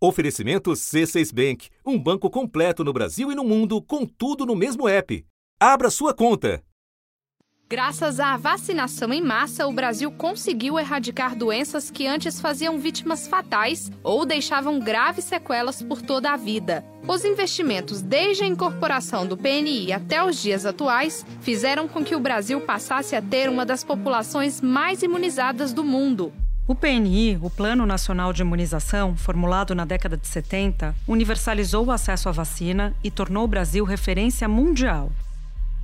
Oferecimento C6 Bank, um banco completo no Brasil e no mundo, com tudo no mesmo app. Abra sua conta. Graças à vacinação em massa, o Brasil conseguiu erradicar doenças que antes faziam vítimas fatais ou deixavam graves sequelas por toda a vida. Os investimentos desde a incorporação do PNI até os dias atuais fizeram com que o Brasil passasse a ter uma das populações mais imunizadas do mundo. O PNI, o Plano Nacional de Imunização, formulado na década de 70, universalizou o acesso à vacina e tornou o Brasil referência mundial.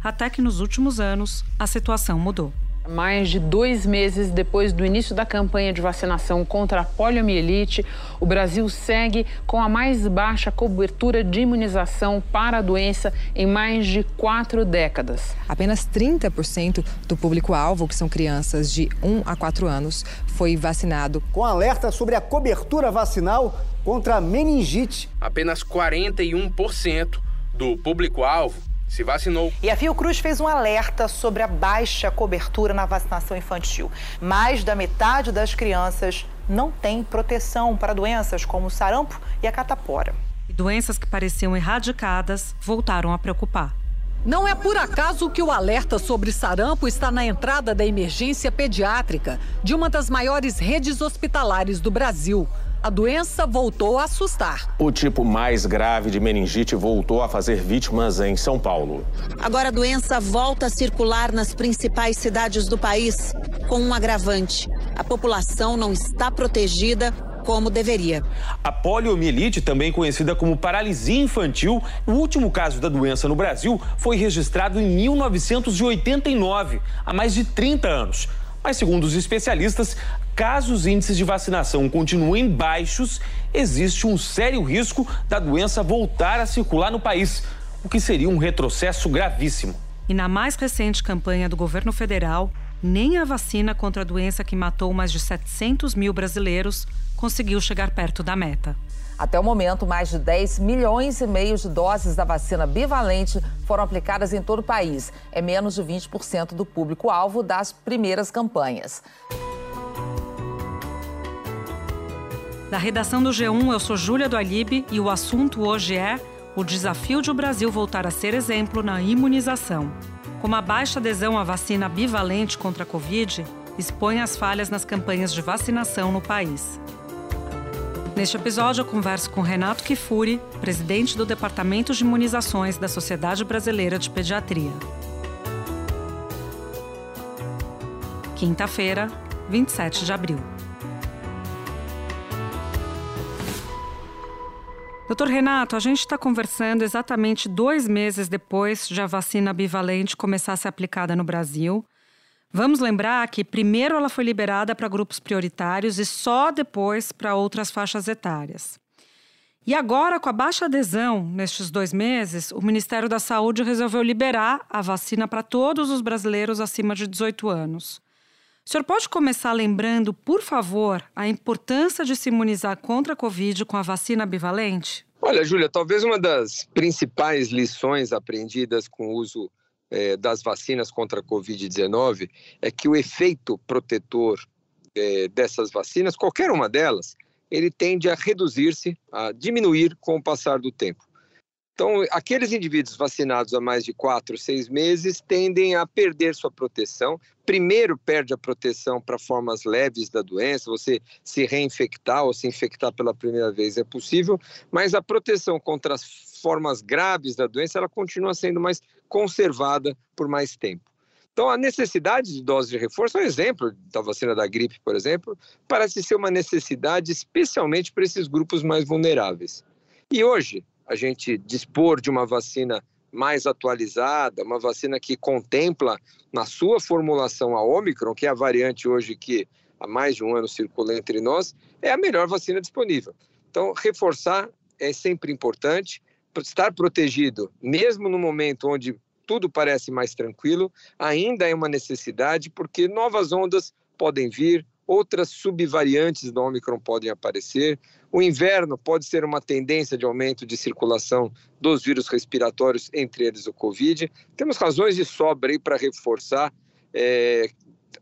Até que nos últimos anos, a situação mudou. Mais de dois meses depois do início da campanha de vacinação contra a poliomielite, o Brasil segue com a mais baixa cobertura de imunização para a doença em mais de quatro décadas. Apenas 30% do público-alvo, que são crianças de 1 a 4 anos, foi vacinado. Com alerta sobre a cobertura vacinal contra a meningite. Apenas 41% do público-alvo se vacinou. E a Fiocruz fez um alerta sobre a baixa cobertura na vacinação infantil. Mais da metade das crianças não tem proteção para doenças como o sarampo e a catapora. E doenças que pareciam erradicadas voltaram a preocupar. Não é por acaso que o alerta sobre sarampo está na entrada da emergência pediátrica de uma das maiores redes hospitalares do Brasil a doença voltou a assustar. O tipo mais grave de meningite voltou a fazer vítimas em São Paulo. Agora a doença volta a circular nas principais cidades do país, com um agravante: a população não está protegida como deveria. A poliomielite, também conhecida como paralisia infantil, o último caso da doença no Brasil foi registrado em 1989, há mais de 30 anos. Mas, segundo os especialistas, caso os índices de vacinação continuem baixos, existe um sério risco da doença voltar a circular no país, o que seria um retrocesso gravíssimo. E na mais recente campanha do governo federal, nem a vacina contra a doença que matou mais de 700 mil brasileiros conseguiu chegar perto da meta. Até o momento, mais de 10 milhões e meio de doses da vacina bivalente foram aplicadas em todo o país. É menos de 20% do público-alvo das primeiras campanhas. Da redação do G1, eu sou Júlia do Alibe e o assunto hoje é o desafio de o Brasil voltar a ser exemplo na imunização. Como a baixa adesão à vacina bivalente contra a Covid expõe as falhas nas campanhas de vacinação no país. Neste episódio, eu converso com Renato Kifuri, presidente do Departamento de Imunizações da Sociedade Brasileira de Pediatria. Quinta-feira, 27 de abril. Doutor Renato, a gente está conversando exatamente dois meses depois de a vacina bivalente começar a ser aplicada no Brasil. Vamos lembrar que primeiro ela foi liberada para grupos prioritários e só depois para outras faixas etárias. E agora, com a baixa adesão nestes dois meses, o Ministério da Saúde resolveu liberar a vacina para todos os brasileiros acima de 18 anos. O senhor pode começar lembrando, por favor, a importância de se imunizar contra a Covid com a vacina bivalente? Olha, Júlia, talvez uma das principais lições aprendidas com o uso é, das vacinas contra a Covid-19 é que o efeito protetor é, dessas vacinas, qualquer uma delas, ele tende a reduzir-se, a diminuir com o passar do tempo. Então, aqueles indivíduos vacinados há mais de quatro, seis meses tendem a perder sua proteção. Primeiro, perde a proteção para formas leves da doença, você se reinfectar ou se infectar pela primeira vez é possível, mas a proteção contra as formas graves da doença ela continua sendo mais conservada por mais tempo. Então, a necessidade de dose de reforço, é um exemplo da vacina da gripe, por exemplo, parece ser uma necessidade especialmente para esses grupos mais vulneráveis. E hoje, a gente dispor de uma vacina mais atualizada, uma vacina que contempla na sua formulação a Omicron, que é a variante hoje que há mais de um ano circula entre nós, é a melhor vacina disponível. Então, reforçar é sempre importante, estar protegido, mesmo no momento onde tudo parece mais tranquilo, ainda é uma necessidade, porque novas ondas podem vir, outras subvariantes do Omicron podem aparecer. O inverno pode ser uma tendência de aumento de circulação dos vírus respiratórios, entre eles o Covid. Temos razões de sobra aí para reforçar é,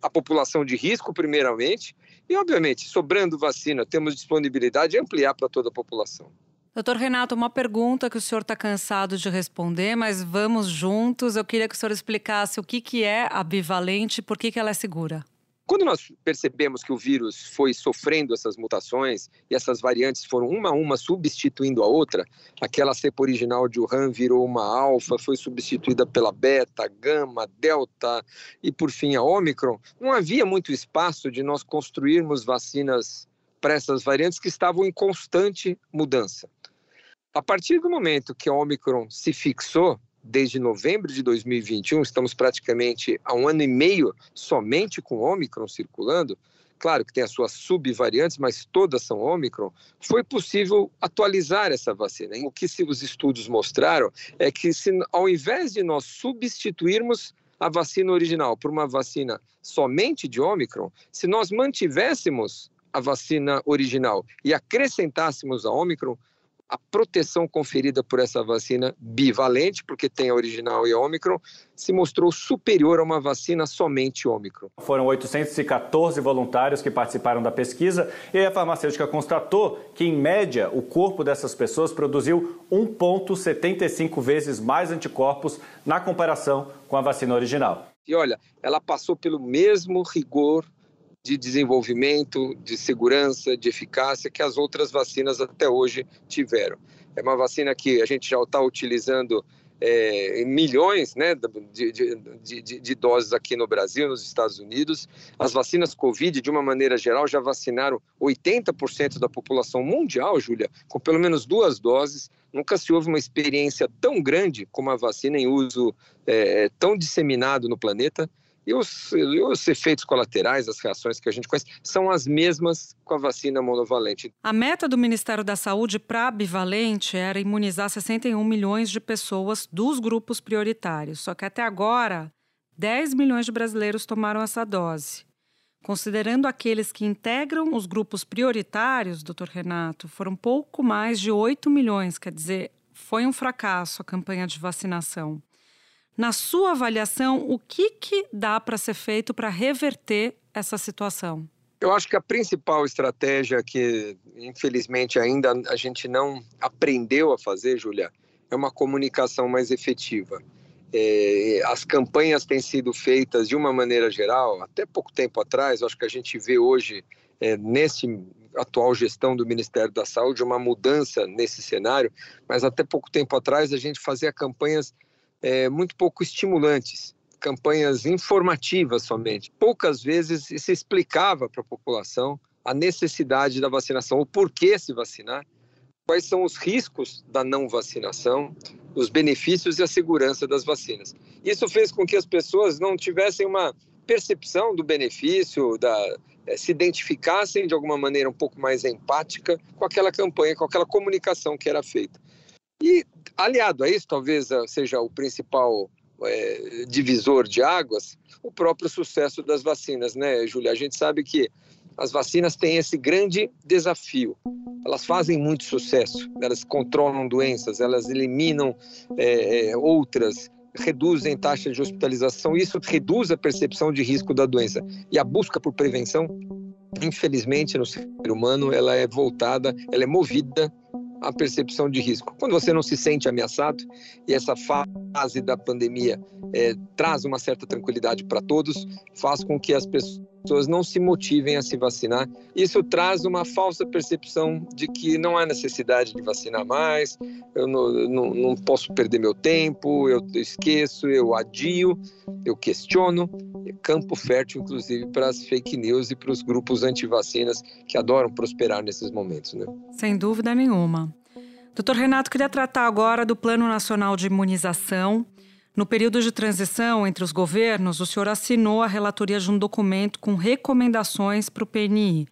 a população de risco, primeiramente, E, obviamente, sobrando vacina, temos disponibilidade de ampliar para toda a população. Doutor Renato, uma pergunta que o senhor está cansado de responder, mas vamos juntos. Eu queria que o senhor explicasse o que, que é a bivalente e por que, que ela é segura. Quando nós percebemos que o vírus foi sofrendo essas mutações e essas variantes foram uma a uma substituindo a outra, aquela cepa original de Wuhan virou uma alfa, foi substituída pela beta, gama, delta e por fim a Omicron, não havia muito espaço de nós construirmos vacinas para essas variantes que estavam em constante mudança. A partir do momento que a Omicron se fixou, desde novembro de 2021, estamos praticamente há um ano e meio somente com Omicron circulando, claro que tem as suas subvariantes, mas todas são Omicron, foi possível atualizar essa vacina. O que os estudos mostraram é que se, ao invés de nós substituirmos a vacina original por uma vacina somente de Omicron, se nós mantivéssemos a vacina original e acrescentássemos a Omicron, a proteção conferida por essa vacina bivalente, porque tem a original e a Omicron, se mostrou superior a uma vacina somente Omicron. Foram 814 voluntários que participaram da pesquisa e a farmacêutica constatou que, em média, o corpo dessas pessoas produziu 1,75 vezes mais anticorpos na comparação com a vacina original. E olha, ela passou pelo mesmo rigor de desenvolvimento, de segurança, de eficácia que as outras vacinas até hoje tiveram. É uma vacina que a gente já está utilizando é, milhões né, de, de, de, de, doses aqui no Brasil, nos Estados Unidos. As vacinas Covid, de uma maneira geral, já vacinaram 80% da população mundial, Júlia, com pelo menos duas doses. Nunca se houve uma experiência tão grande como a vacina em uso é, tão disseminado no planeta. E os, e os, efeitos colaterais, as reações que a gente conhece, são as mesmas com a vacina monovalente. A meta do Ministério da Saúde para a bivalente era imunizar 61 milhões de pessoas dos grupos prioritários. Só que até agora, 10 milhões de brasileiros tomaram essa dose. Considerando aqueles que integram os grupos prioritários, doutor Renato, foram pouco mais de 8 milhões, quer dizer, foi um fracasso a campanha de vacinação. Na sua avaliação, o que, que dá para ser feito para reverter essa situação? Eu acho que a principal estratégia que, infelizmente, ainda a gente não aprendeu a fazer, Julia, é uma comunicação mais efetiva. É, as campanhas têm sido feitas de uma maneira geral, até pouco tempo atrás, acho que a gente vê hoje, é, nesse atual gestão do Ministério da Saúde, uma mudança nesse cenário, mas até pouco tempo atrás a gente fazia campanhas é, muito pouco estimulantes, campanhas informativas somente. Poucas vezes se explicava para a população a necessidade da vacinação, o porquê se vacinar, quais são os riscos da não vacinação, os benefícios e a segurança das vacinas. Isso fez com que as pessoas não tivessem uma percepção do benefício, da, é, se identificassem de alguma maneira um pouco mais empática com aquela campanha, com aquela comunicação que era feita. E aliado a isso, talvez eh, seja o principal é, divisor de águas, o próprio sucesso das vacinas, né, Júlia? A gente sabe que as vacinas têm esse grande desafio. Elas fazem muito sucesso, elas controlam doenças, elas eliminam é, outras, reduzem taxa de hospitalização, isso reduz a percepção de risco da doença. E a busca por prevenção, infelizmente, no ser humano, ela é voltada, ela é movida a percepção de risco. Quando você não se sente ameaçado, e essa fase da pandemia é, traz uma certa tranquilidade para todos, faz com que as pessoas não se motivem a se vacinar. Isso traz uma falsa percepção de que não há necessidade de vacinar mais, eu não, não, não posso perder meu tempo, eu esqueço, eu adio, eu questiono. Campo fértil, inclusive, para as fake news e para os grupos anti-vacinas que adoram prosperar nesses momentos. Né? Sem dúvida nenhuma. Doutor Renato, queria tratar agora do Plano Nacional de Imunização. No período de transição entre os governos, o senhor assinou a relatoria de um documento com recomendações para o PNI.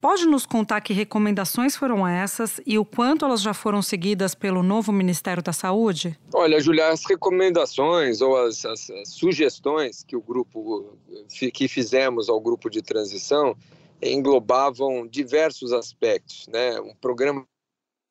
Pode nos contar que recomendações foram essas e o quanto elas já foram seguidas pelo novo Ministério da Saúde? Olha, Julia, as recomendações ou as, as, as sugestões que o grupo que fizemos ao grupo de transição englobavam diversos aspectos, né? Um programa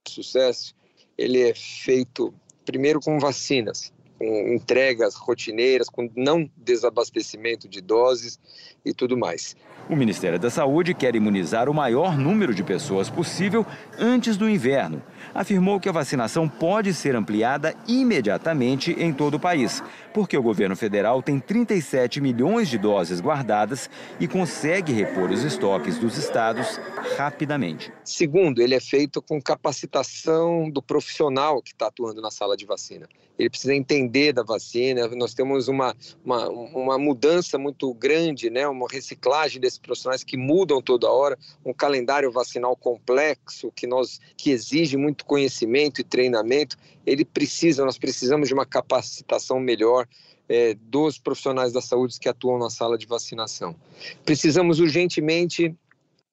de sucesso ele é feito primeiro com vacinas, com entregas rotineiras, com não desabastecimento de doses e tudo mais. O Ministério da Saúde quer imunizar o maior número de pessoas possível antes do inverno. Afirmou que a vacinação pode ser ampliada imediatamente em todo o país, porque o governo federal tem 37 milhões de doses guardadas e consegue repor os estoques dos estados rapidamente. Segundo, ele é feito com capacitação do profissional que está atuando na sala de vacina. Ele precisa entender da vacina. Nós temos uma, uma, uma mudança muito grande, né? uma reciclagem desses profissionais que mudam toda hora, um calendário vacinal complexo que, nós, que exige muito conhecimento e treinamento. Ele precisa, nós precisamos de uma capacitação melhor é, dos profissionais da saúde que atuam na sala de vacinação. Precisamos urgentemente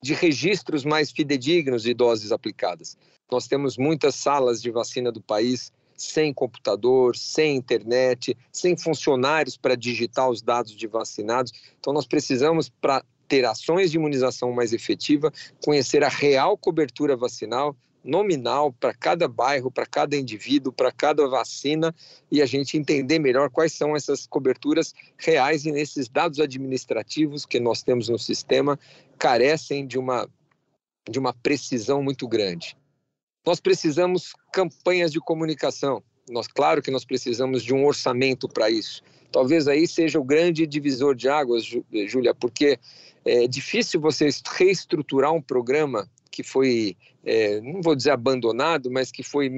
de registros mais fidedignos de doses aplicadas. Nós temos muitas salas de vacina do país sem computador, sem internet, sem funcionários para digitar os dados de vacinados. Então, nós precisamos, para ter ações de imunização mais efetiva, conhecer a real cobertura vacinal nominal para cada bairro, para cada indivíduo, para cada vacina e a gente entender melhor quais são essas coberturas reais e nesses dados administrativos que nós temos no sistema carecem de uma de uma precisão muito grande. Nós precisamos campanhas de comunicação. Nós, claro que nós precisamos de um orçamento para isso. Talvez aí seja o grande divisor de águas, Júlia, porque é difícil você reestruturar um programa que foi, é, não vou dizer abandonado, mas que foi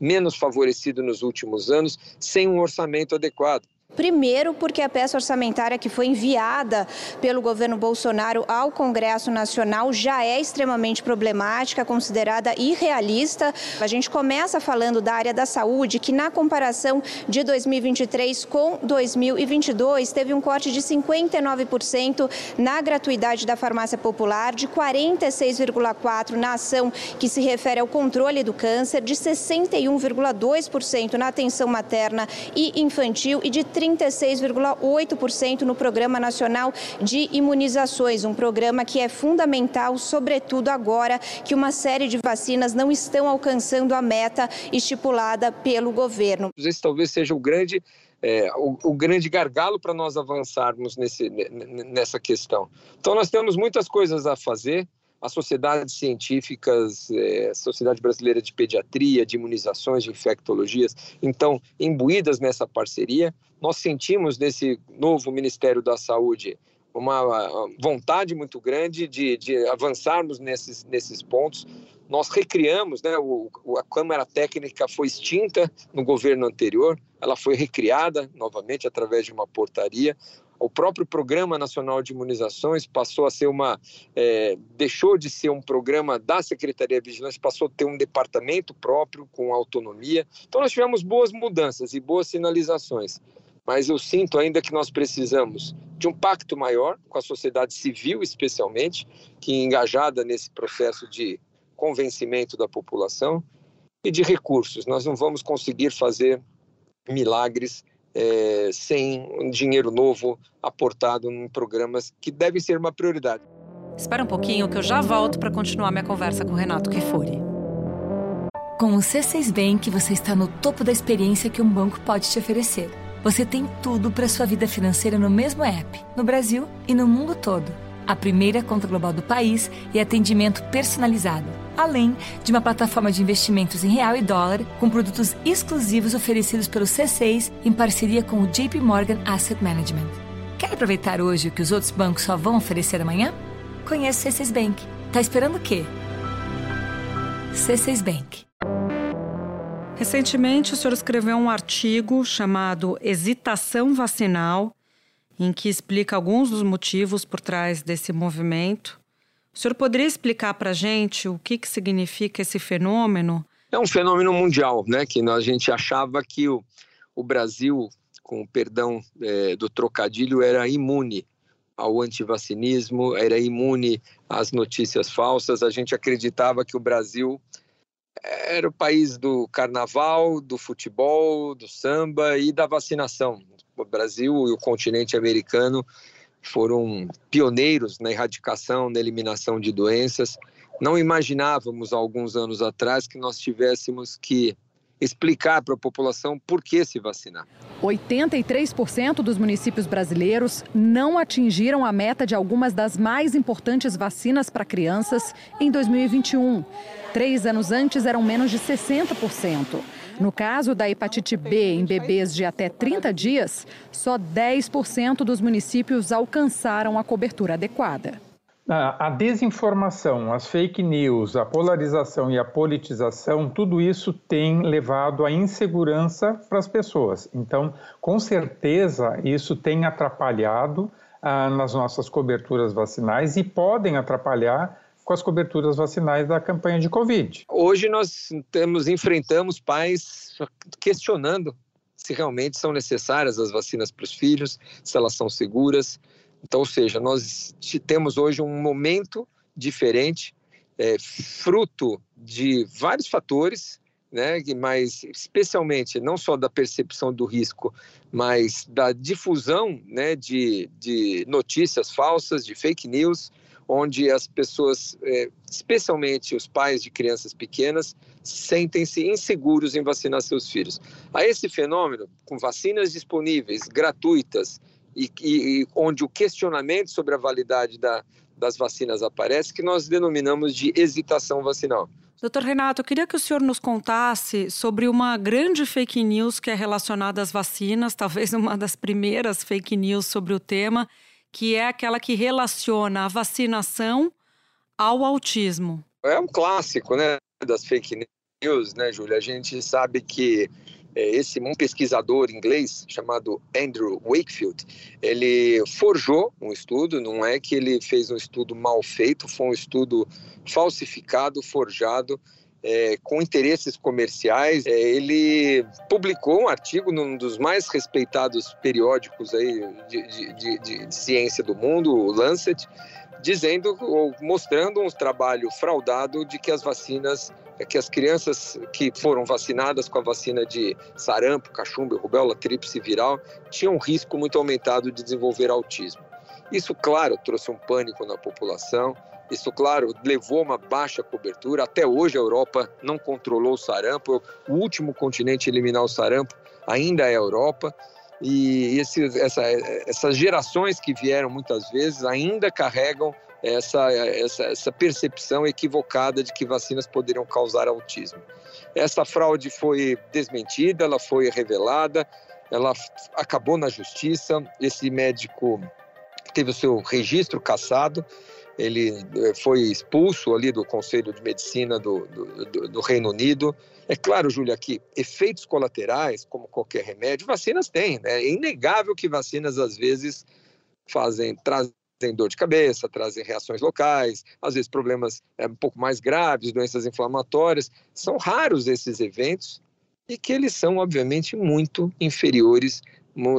menos favorecido nos últimos anos, sem um orçamento adequado. Primeiro, porque a peça orçamentária que foi enviada pelo governo Bolsonaro ao Congresso Nacional já é extremamente problemática, considerada irrealista. A gente começa falando da área da saúde, que na comparação de 2023 com 2022 teve um corte de 59% na gratuidade da farmácia popular, de 46,4% na ação que se refere ao controle do câncer, de 61,2% na atenção materna e infantil e de 36,8% no Programa Nacional de Imunizações, um programa que é fundamental, sobretudo agora que uma série de vacinas não estão alcançando a meta estipulada pelo governo. Esse talvez seja o grande é, o, o, grande gargalo para nós avançarmos nesse, nessa questão. Então, nós temos muitas coisas a fazer as sociedades científicas, é, Sociedade Brasileira de Pediatria, de Imunizações, de Infectologias, então, imbuídas nessa parceria. Nós sentimos nesse novo Ministério da Saúde uma vontade muito grande de, de avançarmos nesses, nesses pontos. Nós recriamos, né, o, a Câmara Técnica foi extinta no governo anterior, ela foi recriada novamente através de uma portaria. O próprio Programa Nacional de Imunizações passou a ser uma. É, deixou de ser um programa da Secretaria de Vigilância, passou a ter um departamento próprio, com autonomia. Então, nós tivemos boas mudanças e boas sinalizações. Mas eu sinto ainda que nós precisamos de um pacto maior com a sociedade civil, especialmente, que é engajada nesse processo de convencimento da população e de recursos. Nós não vamos conseguir fazer milagres é, sem um dinheiro novo aportado em programas que devem ser uma prioridade. Espera um pouquinho que eu já volto para continuar minha conversa com o Renato Kifuri. Com o C6 Bank, você está no topo da experiência que um banco pode te oferecer. Você tem tudo para sua vida financeira no mesmo app, no Brasil e no mundo todo a primeira conta global do país e atendimento personalizado, além de uma plataforma de investimentos em real e dólar com produtos exclusivos oferecidos pelo C6 em parceria com o JP Morgan Asset Management. Quer aproveitar hoje o que os outros bancos só vão oferecer amanhã? Conheça o C6 Bank. Tá esperando o quê? C6 Bank. Recentemente, o senhor escreveu um artigo chamado Hesitação Vacinal em que explica alguns dos motivos por trás desse movimento. O senhor poderia explicar para a gente o que, que significa esse fenômeno? É um fenômeno mundial, né? Que a gente achava que o, o Brasil, com o perdão é, do trocadilho, era imune ao antivacinismo, era imune às notícias falsas. A gente acreditava que o Brasil era o país do carnaval, do futebol, do samba e da vacinação o Brasil e o continente americano foram pioneiros na erradicação, na eliminação de doenças. Não imaginávamos alguns anos atrás que nós tivéssemos que explicar para a população por que se vacinar. 83% dos municípios brasileiros não atingiram a meta de algumas das mais importantes vacinas para crianças em 2021. Três anos antes eram menos de 60%. No caso da hepatite B em bebês de até 30 dias, só 10% dos municípios alcançaram a cobertura adequada. A desinformação, as fake news, a polarização e a politização, tudo isso tem levado à insegurança para as pessoas. Então, com certeza, isso tem atrapalhado ah, nas nossas coberturas vacinais e podem atrapalhar com as coberturas vacinais da campanha de Covid. Hoje nós temos, enfrentamos pais questionando se realmente são necessárias as vacinas para os filhos, se elas são seguras. Então, ou seja, nós temos hoje um momento diferente, é, fruto de vários fatores, né, mas especialmente não só da percepção do risco, mas da difusão né, de, de notícias falsas, de fake news, onde as pessoas, é, especialmente os pais de crianças pequenas, sentem-se inseguros em vacinar seus filhos. A esse fenômeno, com vacinas disponíveis, gratuitas, e, e, onde o questionamento sobre a validade da, das vacinas aparece, que nós denominamos de hesitação vacinal. Doutor Renato, eu queria que o senhor nos contasse sobre uma grande fake news que é relacionada às vacinas, talvez uma das primeiras fake news sobre o tema, que é aquela que relaciona a vacinação ao autismo. É um clássico, né, das fake news, né, Júlia? A gente sabe que é, esse um pesquisador inglês chamado Andrew Wakefield, ele forjou um estudo, não é que ele fez um estudo mal feito, foi um estudo falsificado, forjado, é, com interesses comerciais. É, ele publicou um artigo num dos mais respeitados periódicos aí de, de, de, de ciência do mundo, o Lancet, dizendo ou mostrando um trabalho fraudado de que as vacinas é que as crianças que foram vacinadas com a vacina de sarampo, cachumba, rubéola, tríplice viral tinham um risco muito aumentado de desenvolver autismo. Isso, claro, trouxe um pânico na população. Isso, claro, levou a uma baixa cobertura. Até hoje a Europa não controlou o sarampo. O último continente a eliminar o sarampo ainda é a Europa. E esse, essa, essas gerações que vieram muitas vezes ainda carregam essa, essa, essa percepção equivocada de que vacinas poderiam causar autismo. Essa fraude foi desmentida, ela foi revelada, ela acabou na justiça. Esse médico teve o seu registro cassado, ele eh, foi expulso ali do Conselho de Medicina do, do, do Reino Unido. É claro, Júlia, que efeitos colaterais, como qualquer remédio, vacinas têm. Né? É inegável que vacinas, às vezes, fazem, trazem dor de cabeça, trazem reações locais, às vezes problemas é, um pouco mais graves, doenças inflamatórias. São raros esses eventos e que eles são, obviamente, muito inferiores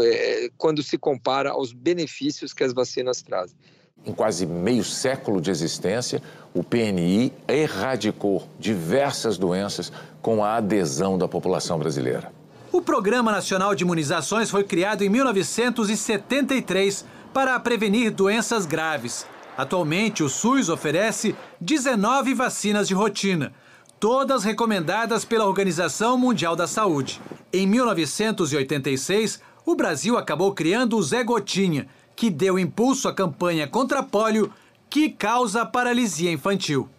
é, quando se compara aos benefícios que as vacinas trazem. Em quase meio século de existência, o PNI erradicou diversas doenças com a adesão da população brasileira. O Programa Nacional de Imunizações foi criado em 1973 para prevenir doenças graves. Atualmente, o SUS oferece 19 vacinas de rotina, todas recomendadas pela Organização Mundial da Saúde. Em 1986, o Brasil acabou criando o Zé Gotinha, que deu impulso à campanha contra pólio que causa paralisia infantil.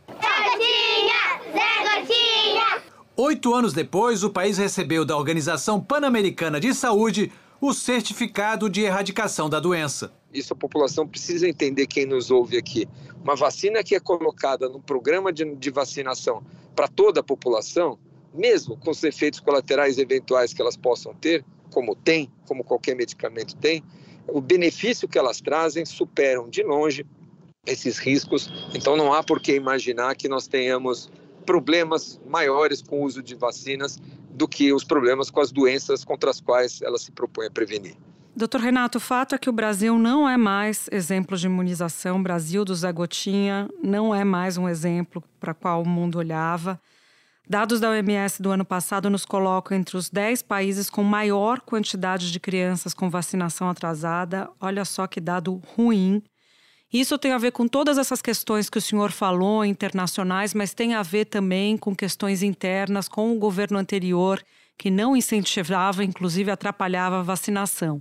Oito anos depois, o país recebeu da Organização Pan-Americana de Saúde o certificado de erradicação da doença. Isso a população precisa entender, quem nos ouve aqui. Uma vacina que é colocada no programa de, de vacinação para toda a população, mesmo com os efeitos colaterais eventuais que elas possam ter, como tem, como qualquer medicamento tem, o benefício que elas trazem superam de longe esses riscos. Então não há por que imaginar que nós tenhamos problemas maiores com o uso de vacinas do que os problemas com as doenças contra as quais ela se propõe a prevenir. Doutor Renato, o fato é que o Brasil não é mais exemplo de imunização. O Brasil do Zé Gotinha não é mais um exemplo para qual o mundo olhava. Dados da OMS do ano passado nos colocam entre os 10 países com maior quantidade de crianças com vacinação atrasada. Olha só que dado ruim. Isso tem a ver com todas essas questões que o senhor falou, internacionais, mas tem a ver também com questões internas, com o governo anterior, que não incentivava, inclusive atrapalhava a vacinação.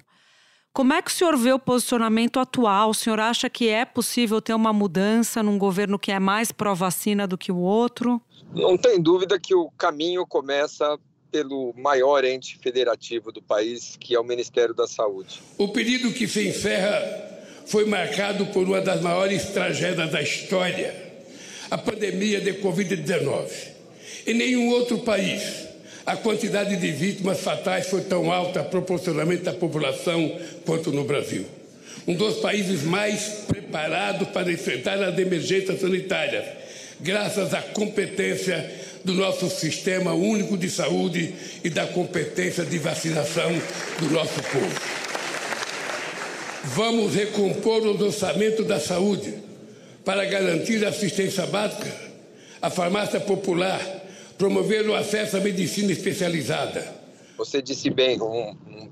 Como é que o senhor vê o posicionamento atual? O senhor acha que é possível ter uma mudança num governo que é mais pró-vacina do que o outro? Não tem dúvida que o caminho começa pelo maior ente federativo do país, que é o Ministério da Saúde. O período que se encerra foi marcado por uma das maiores tragédias da história, a pandemia de Covid-19. Em nenhum outro país a quantidade de vítimas fatais foi tão alta proporcionalmente à população quanto no Brasil. Um dos países mais preparados para enfrentar as emergências sanitárias, graças à competência do nosso sistema único de saúde e da competência de vacinação do nosso povo. Vamos recompor os orçamentos da saúde para garantir a assistência básica, a farmácia popular, promover o acesso à medicina especializada. Você disse bem, um, um,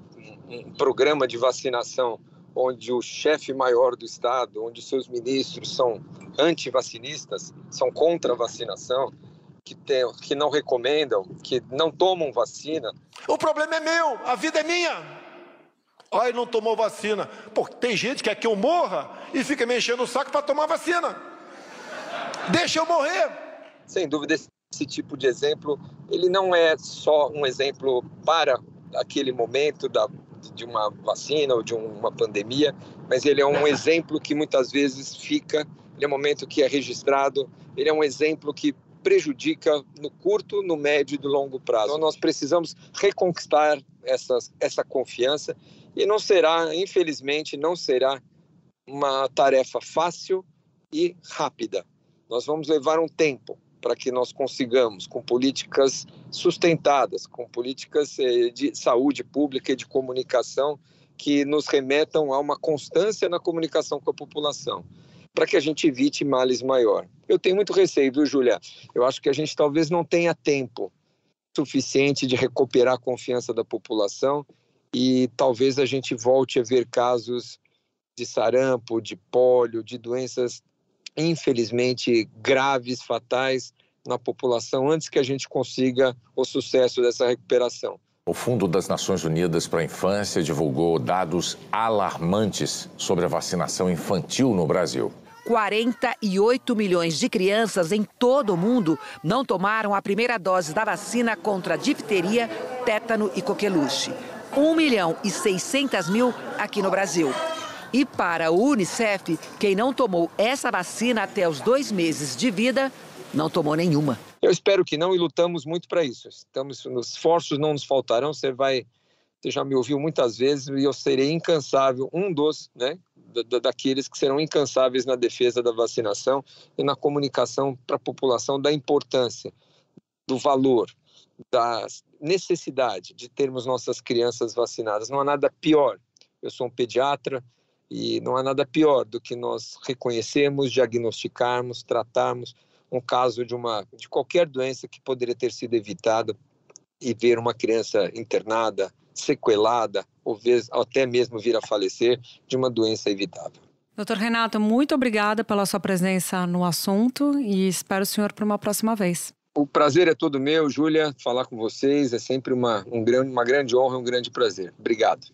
um programa de vacinação onde o chefe maior do Estado, onde seus ministros são antivacinistas, são contra a vacinação, que, tem, que não recomendam, que não tomam vacina. O problema é meu, a vida é minha. Ai, não tomou vacina. Pô, tem gente que quer que eu morra e fica me enchendo o saco para tomar vacina. Deixa eu morrer. Sem dúvida, esse tipo de exemplo, ele não é só um exemplo para aquele momento da, de uma vacina ou de uma pandemia, mas ele é um exemplo que muitas vezes fica, ele é um momento que é registrado, ele é um exemplo que prejudica no curto, no médio e no longo prazo. Então nós precisamos reconquistar essa, essa confiança e não será, infelizmente, não será uma tarefa fácil e rápida. Nós vamos levar um tempo, para que nós consigamos, com políticas sustentadas, com políticas eh, de saúde pública e de comunicação que nos remetam a uma constância na comunicação com a população, para que a gente evite males maior. Eu tenho muito receio, viu, Júlia? Eu acho que a gente talvez não tenha tempo suficiente de recuperar a confiança da população e talvez a gente volte a ver casos de sarampo, de pólio, de doenças infelizmente graves, fatais na população antes que a gente consiga o sucesso dessa recuperação. O Fundo das Nações Unidas para a Infância divulgou dados alarmantes sobre a vacinação infantil no Brasil. 48 milhões de crianças em todo o mundo não tomaram a primeira dose da vacina contra difteria, tétano e coqueluche. 1 milhão e 600 mil aqui no Brasil. E para o Unicef, quem não tomou essa vacina até os dois meses de vida, não tomou nenhuma. Eu espero que não e lutamos muito para isso. Estamos, os esforços não nos faltarão. Você vai, você já me ouviu muitas vezes e eu serei incansável, um dos, né, daqueles que serão incansáveis na defesa da vacinação e na comunicação para a população da importância, do valor, da necessidade de termos nossas crianças vacinadas. Não há nada pior. Eu sou um pediatra, e não há nada pior do que nós reconhecermos, diagnosticarmos, tratarmos um caso de uma de qualquer doença que poderia ter sido evitada e ver uma criança internada, sequelada, ou até mesmo vir a falecer de uma doença evitável. Doutor Renato, muito obrigada pela sua presença no assunto e espero o senhor para uma próxima vez. O prazer é todo meu, Júlia, falar com vocês é sempre uma, um, uma grande honra, um grande prazer. Obrigado.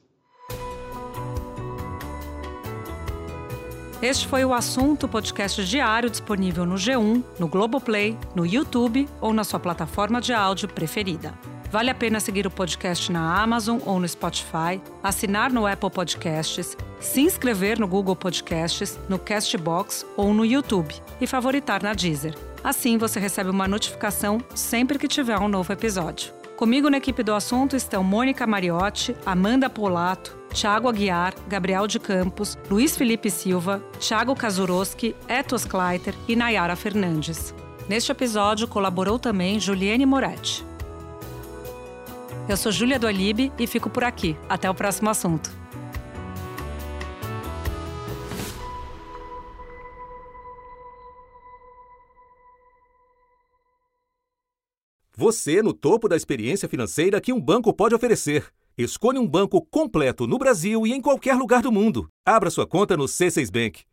Este foi o assunto podcast diário disponível no G1, no Globoplay, no YouTube ou na sua plataforma de áudio preferida. Vale a pena seguir o podcast na Amazon ou no Spotify, assinar no Apple Podcasts, se inscrever no Google Podcasts, no Castbox ou no YouTube e favoritar na Deezer. Assim você recebe uma notificação sempre que tiver um novo episódio. Comigo na equipe do assunto estão Mônica Mariotti, Amanda Polato, Tiago Aguiar, Gabriel de Campos, Luiz Felipe Silva, Thiago Kazuroski, Etos Kleiter e Nayara Fernandes. Neste episódio colaborou também Juliane Moretti. Eu sou Júlia do Alibe e fico por aqui. Até o próximo assunto. Você no topo da experiência financeira que um banco pode oferecer. Escolha um banco completo no Brasil e em qualquer lugar do mundo. Abra sua conta no C6 Bank.